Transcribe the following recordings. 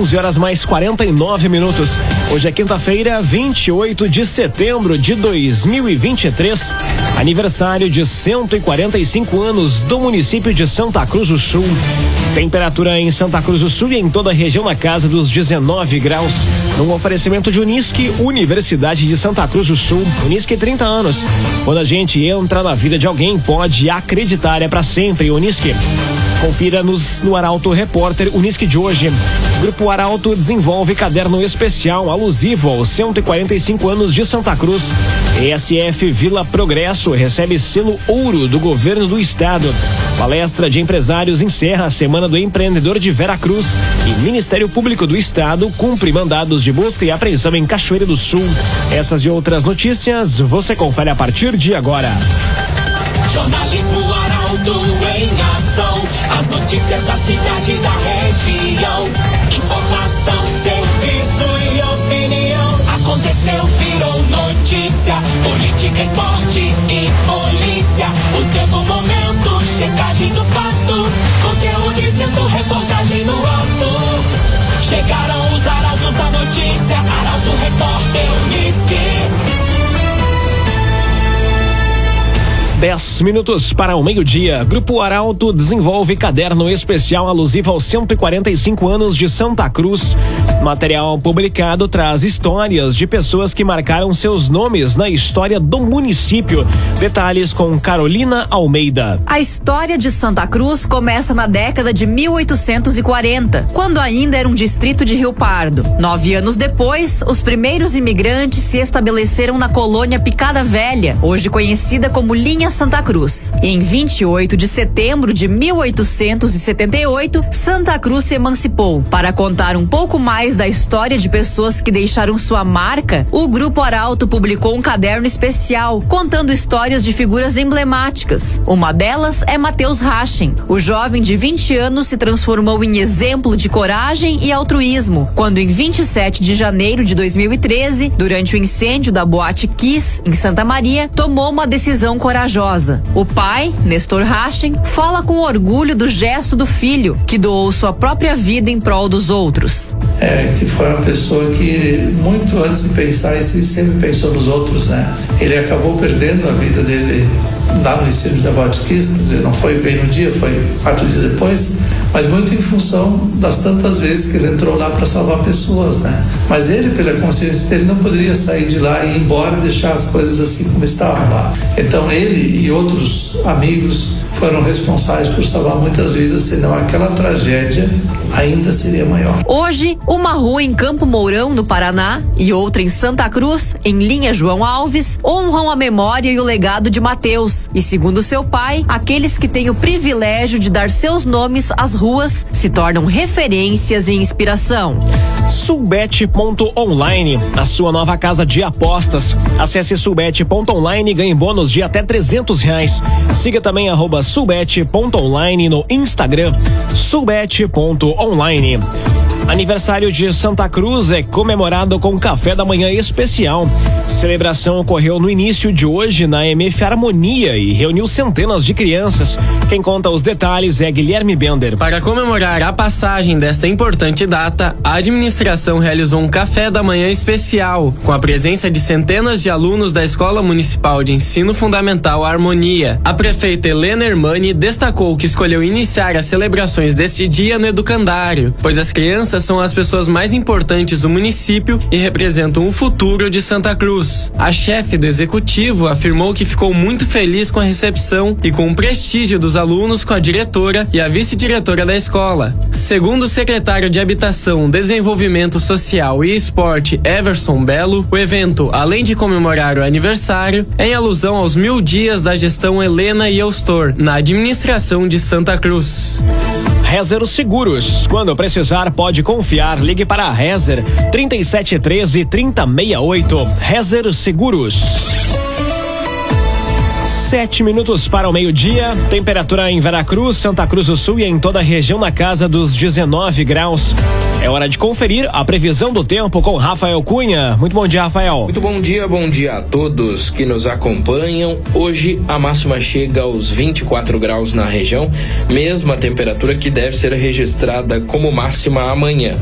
11 horas mais 49 minutos. Hoje é quinta-feira, 28 de setembro de 2023. Aniversário de 145 anos do município de Santa Cruz do Sul. Temperatura em Santa Cruz do Sul e em toda a região na casa dos 19 graus. Um oferecimento de Unisque, Universidade de Santa Cruz do Sul. Unisque 30 anos. Quando a gente entra na vida de alguém, pode acreditar, é para sempre. Unisque. Confira nos, no Arauto Repórter Unisque de hoje. Grupo Arauto desenvolve caderno especial alusivo aos 145 anos de Santa Cruz. ESF Vila Progresso recebe selo ouro do governo do estado. Palestra de empresários encerra a Semana do Empreendedor de Vera Cruz e Ministério Público do Estado cumpre mandados de busca e apreensão em Cachoeira do Sul. Essas e outras notícias você confere a partir de agora. Jornalismo. As notícias da cidade da região. Informação, serviço e opinião. Aconteceu, virou notícia. Política, esporte e polícia. O tempo, momento, checagem do 10 minutos para o meio-dia. Grupo Arauto desenvolve caderno especial alusivo aos 145 anos de Santa Cruz. Material publicado traz histórias de pessoas que marcaram seus nomes na história do município. Detalhes com Carolina Almeida. A história de Santa Cruz começa na década de 1840, quando ainda era um distrito de Rio Pardo. Nove anos depois, os primeiros imigrantes se estabeleceram na colônia Picada Velha, hoje conhecida como Linha Santa Cruz. Em 28 de setembro de 1878, Santa Cruz se emancipou. Para contar um pouco mais da história de pessoas que deixaram sua marca, o Grupo Arauto publicou um caderno especial contando histórias de figuras emblemáticas. Uma delas é Matheus Rachin. O jovem de 20 anos se transformou em exemplo de coragem e altruísmo quando, em 27 de janeiro de 2013, durante o incêndio da Boate Kiss, em Santa Maria, tomou uma decisão corajosa corajosa. O pai, Nestor Rachin, fala com orgulho do gesto do filho, que doou sua própria vida em prol dos outros. É, que foi uma pessoa que, muito antes de pensar em si, sempre pensou nos outros, né? Ele acabou perdendo a vida dele lá no incêndio da Botkiss, quer dizer, não foi bem no dia, foi quatro dias depois, mas muito em função das tantas vezes que ele entrou lá para salvar pessoas, né? Mas ele, pela consciência dele, não poderia sair de lá e ir embora e deixar as coisas assim como estavam lá. Então ele e outros amigos foram responsáveis por salvar muitas vidas, senão aquela tragédia ainda seria maior. Hoje, uma rua em Campo Mourão, no Paraná, e outra em Santa Cruz, em linha João Alves, honram a memória e o legado de Mateus. E segundo seu pai, aqueles que têm o privilégio de dar seus nomes às ruas se tornam referências e inspiração. Sulbet.online, a sua nova casa de apostas. Acesse sulbet.online e ganhe bônus de até trezentos reais. Siga também arroba sulbet.online no Instagram. sulbet.online. online. Aniversário de Santa Cruz é comemorado com café da manhã especial. Celebração ocorreu no início de hoje na MF Harmonia e reuniu centenas de crianças. Quem conta os detalhes é Guilherme Bender. Para comemorar a passagem desta importante data, a administração realizou um café da manhã especial, com a presença de centenas de alunos da Escola Municipal de Ensino Fundamental Harmonia. A prefeita Helena Hermani destacou que escolheu iniciar as celebrações deste dia no educandário, pois as crianças são as pessoas mais importantes do município e representam o futuro de Santa Cruz. A chefe do executivo afirmou que ficou muito feliz com a recepção e com o prestígio dos alunos com a diretora e a vice-diretora da escola. Segundo o secretário de Habitação, Desenvolvimento Social e Esporte, Everson Belo, o evento, além de comemorar o aniversário, é em alusão aos mil dias da gestão Helena e Eustor na administração de Santa Cruz. Rezer Seguros. Quando precisar, pode confiar. Ligue para a Rezer 3713 3068. Rezer Seguros. Sete minutos para o meio-dia. Temperatura em Veracruz, Santa Cruz do Sul e em toda a região na casa dos 19 graus. É hora de conferir a previsão do tempo com Rafael Cunha. Muito bom dia, Rafael. Muito bom dia, bom dia a todos que nos acompanham. Hoje a máxima chega aos 24 graus na região, mesma temperatura que deve ser registrada como máxima amanhã.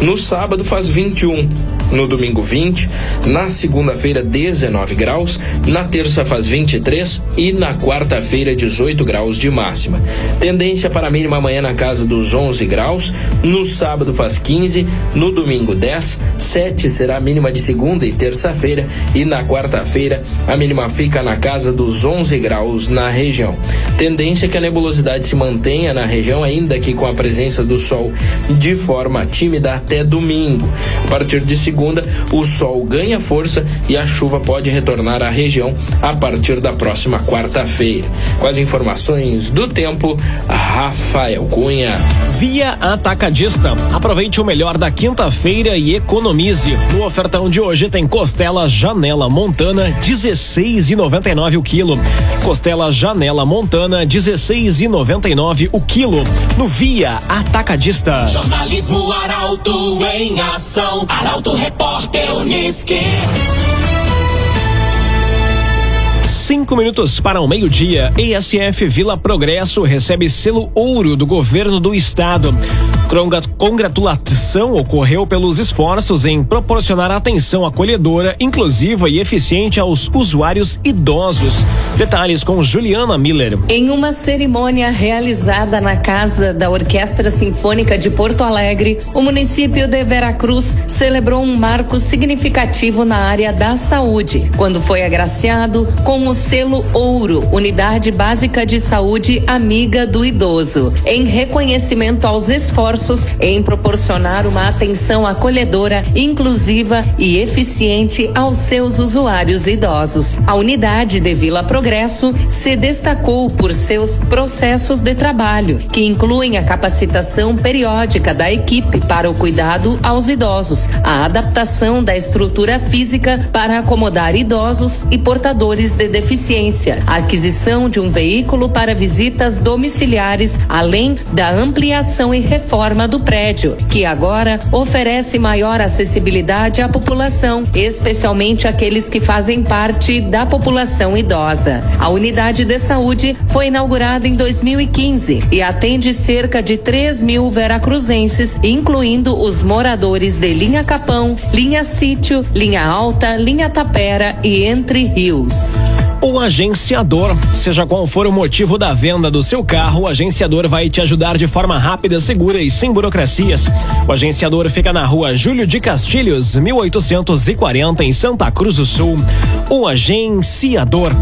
No sábado faz 21, no domingo 20, na segunda-feira 19 graus, na terça faz 23 e na quarta-feira 18 graus de máxima. Tendência para a mínima amanhã na casa dos 11 graus, no sábado faz 15, no domingo 10, 7 será a mínima de segunda e terça-feira e na quarta-feira a mínima fica na casa dos 11 graus na região. Tendência que a nebulosidade se mantenha na região ainda que com a presença do sol de forma tímida até domingo. A partir de segunda, o sol ganha força e a chuva pode retornar à região a partir da próxima quarta-feira. Com as informações do tempo, Rafael Cunha. Via Atacadista. Aproveite o melhor da quinta-feira e economize. No ofertão de hoje tem costela Janela Montana 16,99 o quilo. Costela Janela Montana 16,99 o quilo. No Via Atacadista. Jornalismo Arauto em ação. Arauto Repórter Uniski. Cinco minutos para o meio-dia. ESF Vila Progresso recebe selo ouro do governo do estado. Congratulação ocorreu pelos esforços em proporcionar atenção acolhedora, inclusiva e eficiente aos usuários idosos. Detalhes com Juliana Miller. Em uma cerimônia realizada na casa da Orquestra Sinfônica de Porto Alegre, o município de Veracruz celebrou um marco significativo na área da saúde, quando foi agraciado com o selo Ouro, Unidade Básica de Saúde Amiga do Idoso, em reconhecimento aos esforços em proporcionar uma atenção acolhedora, inclusiva e eficiente aos seus usuários idosos. A unidade de Vila Progresso se destacou por seus processos de trabalho, que incluem a capacitação periódica da equipe para o cuidado aos idosos, a adaptação da estrutura física para acomodar idosos e portadores de deficiência, a aquisição de um veículo para visitas domiciliares, além da ampliação e reforma do prédio, que agora oferece maior acessibilidade à população, especialmente aqueles que fazem parte da população idosa. A unidade de saúde foi inaugurada em 2015 e atende cerca de 3 mil veracruzenses, incluindo os moradores de Linha Capão, Linha Sítio, Linha Alta, Linha Tapera e Entre Rios. O agenciador, seja qual for o motivo da venda do seu carro, o agenciador vai te ajudar de forma rápida, segura e sem burocracias. O agenciador fica na rua Júlio de Castilhos, 1840, em Santa Cruz do Sul. O agenciador.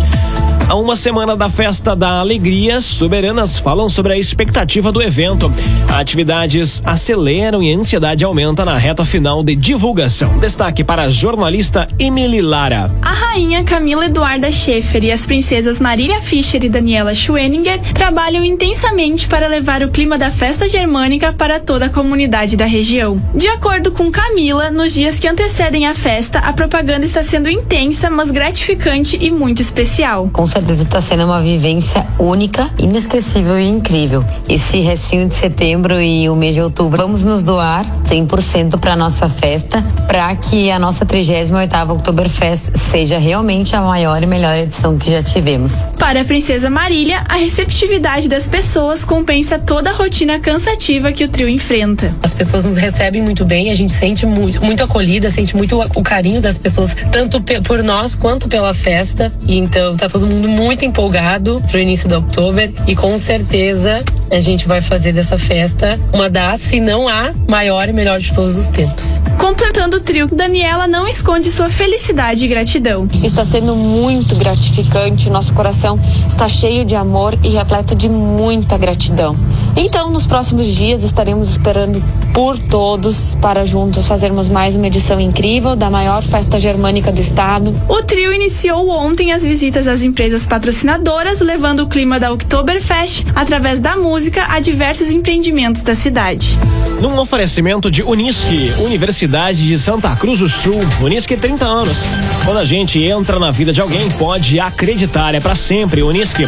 A uma semana da Festa da Alegria, soberanas falam sobre a expectativa do evento. Atividades aceleram e a ansiedade aumenta na reta final de divulgação. Destaque para a jornalista Emily Lara. A rainha Camila Eduarda Schaefer e as princesas Marília Fischer e Daniela Schweninger trabalham intensamente para levar o clima da festa germânica para toda a comunidade da região. De acordo com Camila, nos dias que antecedem a festa, a propaganda está sendo intensa, mas gratificante e muito especial. Com certeza está sendo uma vivência única, inesquecível e incrível. Esse restinho de setembro e o mês de outubro, vamos nos doar 100% para nossa festa, para que a nossa 38ª Oktoberfest seja realmente a maior e melhor edição que já tivemos. Para a princesa Marília, a receptividade das pessoas compensa toda a rotina cansativa que o trio enfrenta. As pessoas nos recebem muito bem, a gente sente muito, muito acolhida, sente muito o carinho das pessoas, tanto por nós quanto pela festa. E então tá todo mundo muito empolgado pro início do outubro e com certeza a gente vai fazer dessa festa uma das, se não a maior e melhor de todos os tempos. Completando o trio, Daniela não esconde sua felicidade e gratidão. Está sendo muito gratificante, nosso coração está cheio de amor e repleto de muita gratidão. Então, nos próximos dias estaremos esperando por todos para juntos fazermos mais uma edição incrível da maior festa germânica do estado. O trio iniciou ontem as visitas às empresas patrocinadoras, levando o clima da Oktoberfest através da música a diversos empreendimentos da cidade. Num oferecimento de Unisque, Universidade de Santa Cruz do Sul. Unisque 30 anos. Quando a gente entra na vida de alguém, pode acreditar, é para sempre Unisque.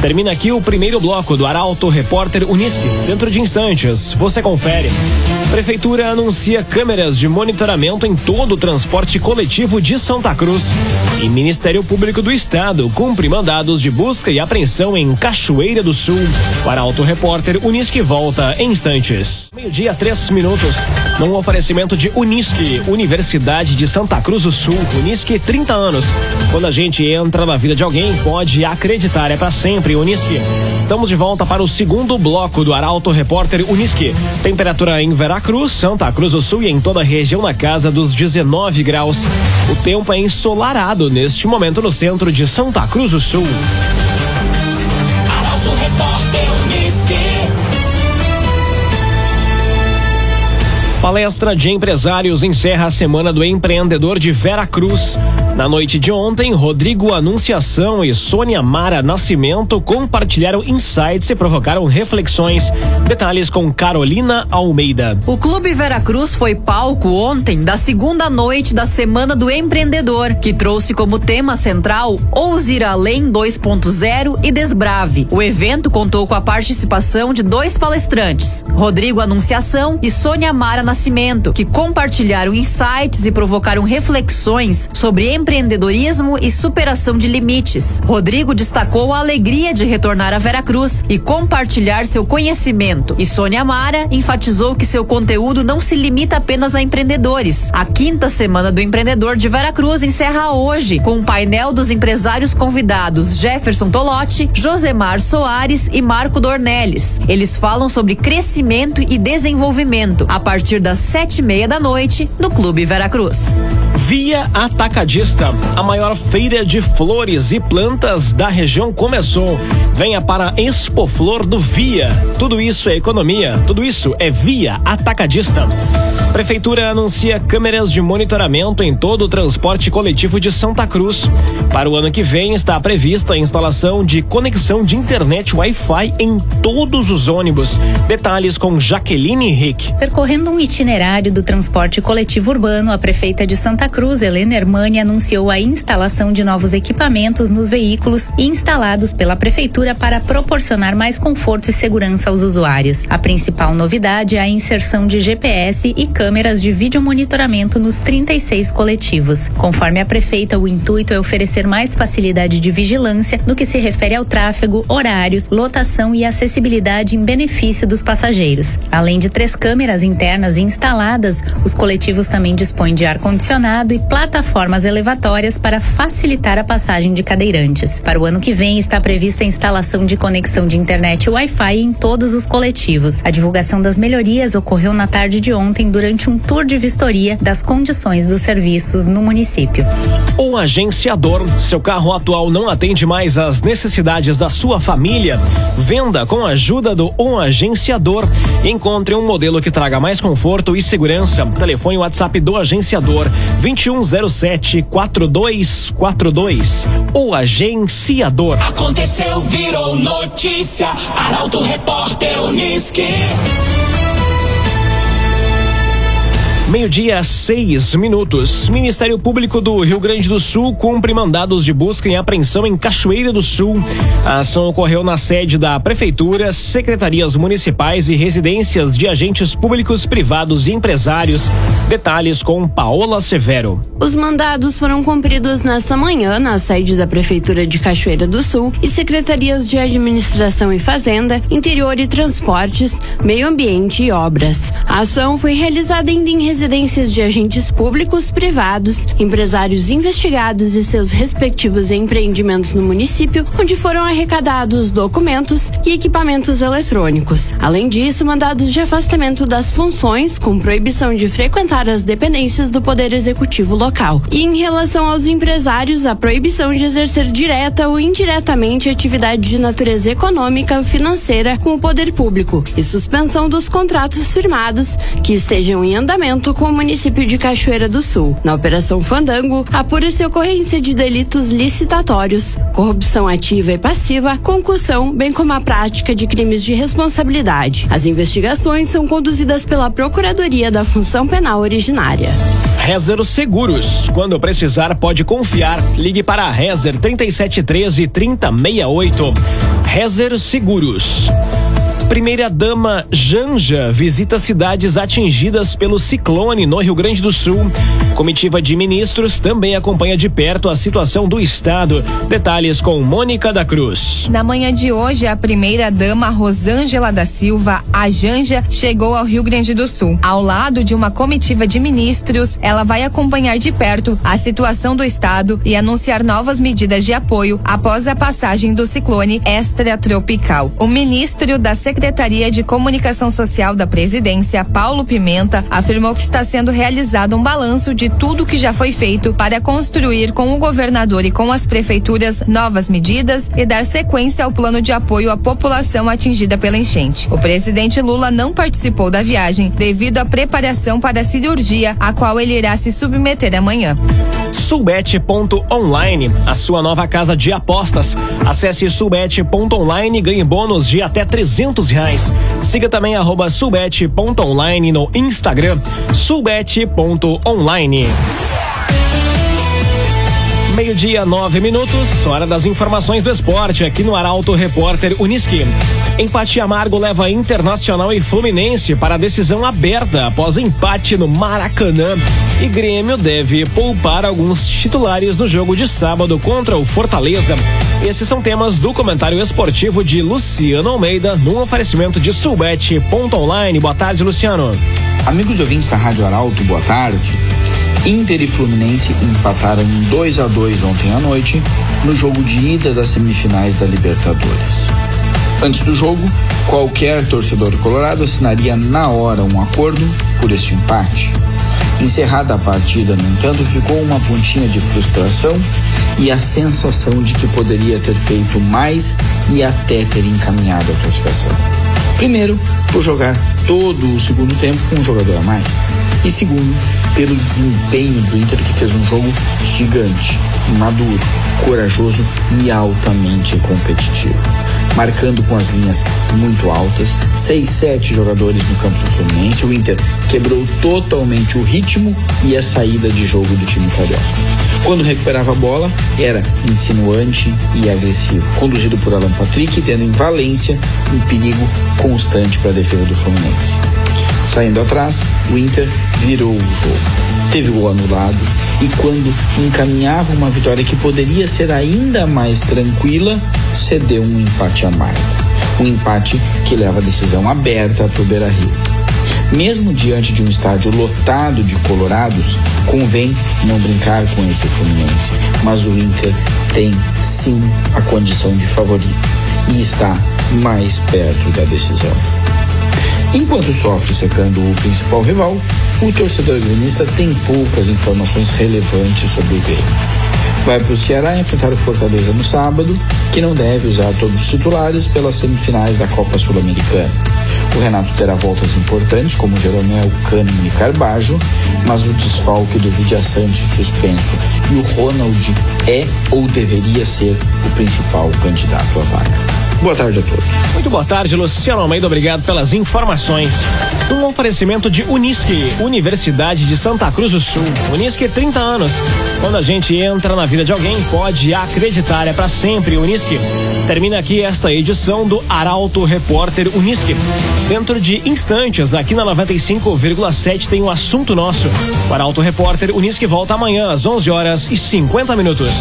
Termina aqui o primeiro bloco do Arauto Repórter Unisque. Dentro de instantes, você confere. Prefeitura anuncia câmeras de monitoramento em todo o transporte coletivo de Santa Cruz. E Ministério Público do Estado cumpre mandados de busca e apreensão em Cachoeira do Sul. O Arauto Repórter Unisque volta em instantes. Meio-dia, três minutos. Num oferecimento de Unisque, Universidade de Santa Cruz do Sul. Unisque, 30 anos. Quando a gente entra na vida de alguém, pode acreditar, é para sempre. Unisque. Estamos de volta para o segundo bloco do Arauto Repórter Unisque. Temperatura em Veracruz, Santa Cruz do Sul e em toda a região na casa dos 19 graus. O tempo é ensolarado neste momento no centro de Santa Cruz do Sul. Arauto Repórter Palestra de empresários encerra a Semana do Empreendedor de Vera Cruz. Na noite de ontem, Rodrigo Anunciação e Sônia Mara Nascimento compartilharam insights e provocaram reflexões. Detalhes com Carolina Almeida. O Clube Veracruz foi palco ontem da segunda noite da Semana do Empreendedor, que trouxe como tema central Ouse ir além 2.0 e Desbrave. O evento contou com a participação de dois palestrantes, Rodrigo Anunciação e Sônia Mara Nascimento, que compartilharam insights e provocaram reflexões sobre empreendedorismo e superação de limites. Rodrigo destacou a alegria de retornar a Veracruz e compartilhar seu conhecimento. E Sônia Mara enfatizou que seu conteúdo não se limita apenas a empreendedores. A quinta semana do empreendedor de Veracruz encerra hoje com um painel dos empresários convidados Jefferson Tolotti, Josemar Soares e Marco Dornelles. Eles falam sobre crescimento e desenvolvimento a partir das sete e meia da noite no Clube Veracruz. Via Atacadista, a maior feira de flores e plantas da região começou. Venha para Expo Flor do Via. Tudo isso é economia, tudo isso é Via Atacadista. Prefeitura anuncia câmeras de monitoramento em todo o transporte coletivo de Santa Cruz. Para o ano que vem está prevista a instalação de conexão de internet Wi-Fi em todos os ônibus. Detalhes com Jaqueline Henrique. Percorrendo um itinerário do transporte coletivo urbano, a prefeita de Santa Cruz, Helena Hermani, anunciou a instalação de novos equipamentos nos veículos instalados pela prefeitura para proporcionar mais conforto e segurança aos usuários. A principal novidade é a inserção de GPS e câmeras de vídeo monitoramento nos 36 coletivos. Conforme a prefeita, o intuito é oferecer mais facilidade de vigilância no que se refere ao tráfego, horários, lotação e acessibilidade em benefício dos passageiros. Além de três câmeras internas instaladas, os coletivos também dispõem de ar-condicionado e plataformas elevatórias para facilitar a passagem de cadeirantes. Para o ano que vem, está prevista a instalação de conexão de internet Wi-Fi em todos os coletivos. A divulgação das melhorias ocorreu na tarde de ontem durante um tour de vistoria das condições dos serviços no município. O agenciador, seu carro atual não atende mais às necessidades da sua família? Venda com a ajuda do O Agenciador. Encontre um modelo que traga mais conforto e segurança. Telefone WhatsApp do agenciador 2107 4242. O Agenciador. Aconteceu, virou notícia. Arauto Repórter Unisque. Meio-dia, seis minutos. Ministério Público do Rio Grande do Sul cumpre mandados de busca e apreensão em Cachoeira do Sul. A ação ocorreu na sede da Prefeitura, secretarias municipais e residências de agentes públicos, privados e empresários. Detalhes com Paola Severo. Os mandados foram cumpridos nesta manhã na sede da Prefeitura de Cachoeira do Sul e secretarias de Administração e Fazenda, Interior e Transportes, Meio Ambiente e Obras. A ação foi realizada ainda em residências de agentes públicos, privados, empresários investigados e seus respectivos empreendimentos no município, onde foram arrecadados documentos e equipamentos eletrônicos. Além disso, mandados de afastamento das funções, com proibição de frequentar as dependências do Poder Executivo local. E em relação aos empresários, a proibição de exercer direta ou indiretamente atividade de natureza econômica ou financeira com o poder público e suspensão dos contratos firmados que estejam em andamento com o município de Cachoeira do Sul. Na Operação Fandango, apura-se ocorrência de delitos licitatórios, corrupção ativa e passiva, concussão, bem como a prática de crimes de responsabilidade. As investigações são conduzidas pela Procuradoria da Função Penal Originária. Rezer Seguros. Quando precisar, pode confiar. Ligue para a Rezer 3713 3068. Rezer Seguros. Primeira dama Janja visita cidades atingidas pelo ciclone no Rio Grande do Sul. Comitiva de ministros também acompanha de perto a situação do estado. Detalhes com Mônica da Cruz. Na manhã de hoje, a primeira-dama Rosângela da Silva, a Janja, chegou ao Rio Grande do Sul. Ao lado de uma comitiva de ministros, ela vai acompanhar de perto a situação do estado e anunciar novas medidas de apoio após a passagem do ciclone extratropical. O ministro da Secretaria de Comunicação Social da Presidência, Paulo Pimenta, afirmou que está sendo realizado um balanço de tudo que já foi feito para construir com o governador e com as prefeituras novas medidas e dar sequência ao plano de apoio à população atingida pela enchente. O presidente Lula não participou da viagem devido à preparação para a cirurgia, a qual ele irá se submeter amanhã. Sulbet.online, a sua nova casa de apostas. Acesse sulbet.online e ganhe bônus de até 300 reais. Siga também arroba no Instagram, sulbet.online. Meio-dia, nove minutos, hora das informações do esporte aqui no Arauto Repórter Uniski. Empate amargo leva Internacional e Fluminense para a decisão aberta após empate no Maracanã. E Grêmio deve poupar alguns titulares no jogo de sábado contra o Fortaleza. Esses são temas do comentário esportivo de Luciano Almeida, num oferecimento de Sulbet.online. Boa tarde, Luciano. Amigos ouvintes da Rádio Arauto, boa tarde. Inter e Fluminense empataram em 2 a 2 ontem à noite no jogo de ida das semifinais da Libertadores. Antes do jogo, qualquer torcedor colorado assinaria na hora um acordo por este empate. Encerrada a partida, no entanto, ficou uma pontinha de frustração e a sensação de que poderia ter feito mais e até ter encaminhado a classificação. Primeiro, por jogar todo o segundo tempo com um jogador a mais. E segundo, pelo desempenho do Inter que fez um jogo gigante, maduro, corajoso e altamente competitivo. Marcando com as linhas muito altas, seis, sete jogadores no campo do Fluminense, o Inter quebrou totalmente o ritmo e a saída de jogo do time carioca. Quando recuperava a bola, era insinuante e agressivo, conduzido por Alan Patrick, tendo em Valência um perigo constante para a defesa do Fluminense. Saindo atrás, o Inter virou o jogo. Teve gol anulado e quando encaminhava uma vitória que poderia ser ainda mais tranquila, cedeu um empate amargo. Um empate que leva a decisão aberta para o Beira Rio. Mesmo diante de um estádio lotado de colorados, convém não brincar com esse Fluminense. Mas o Inter tem sim a condição de favorito e está mais perto da decisão. Enquanto sofre secando o principal rival, o torcedor gremista tem poucas informações relevantes sobre o Grêmio. Vai para o Ceará enfrentar o Fortaleza no sábado, que não deve usar todos os titulares pelas semifinais da Copa Sul-Americana. O Renato terá voltas importantes, como Jeromel, Kahneman e Carbajo, mas o desfalque do Vidia Sante suspenso e o Ronald é ou deveria ser o principal candidato à vaga. Boa tarde a todos. Muito boa tarde, Luciano Almeida. Obrigado pelas informações. Um oferecimento de Unisque, Universidade de Santa Cruz do Sul. Unisque 30 anos. Quando a gente entra na vida de alguém, pode acreditar, é para sempre Unisque. Termina aqui esta edição do Arauto Repórter Unisque. Dentro de instantes, aqui na 95,7 tem um assunto nosso. O Arauto Repórter Unisque volta amanhã às 11 horas e 50 minutos.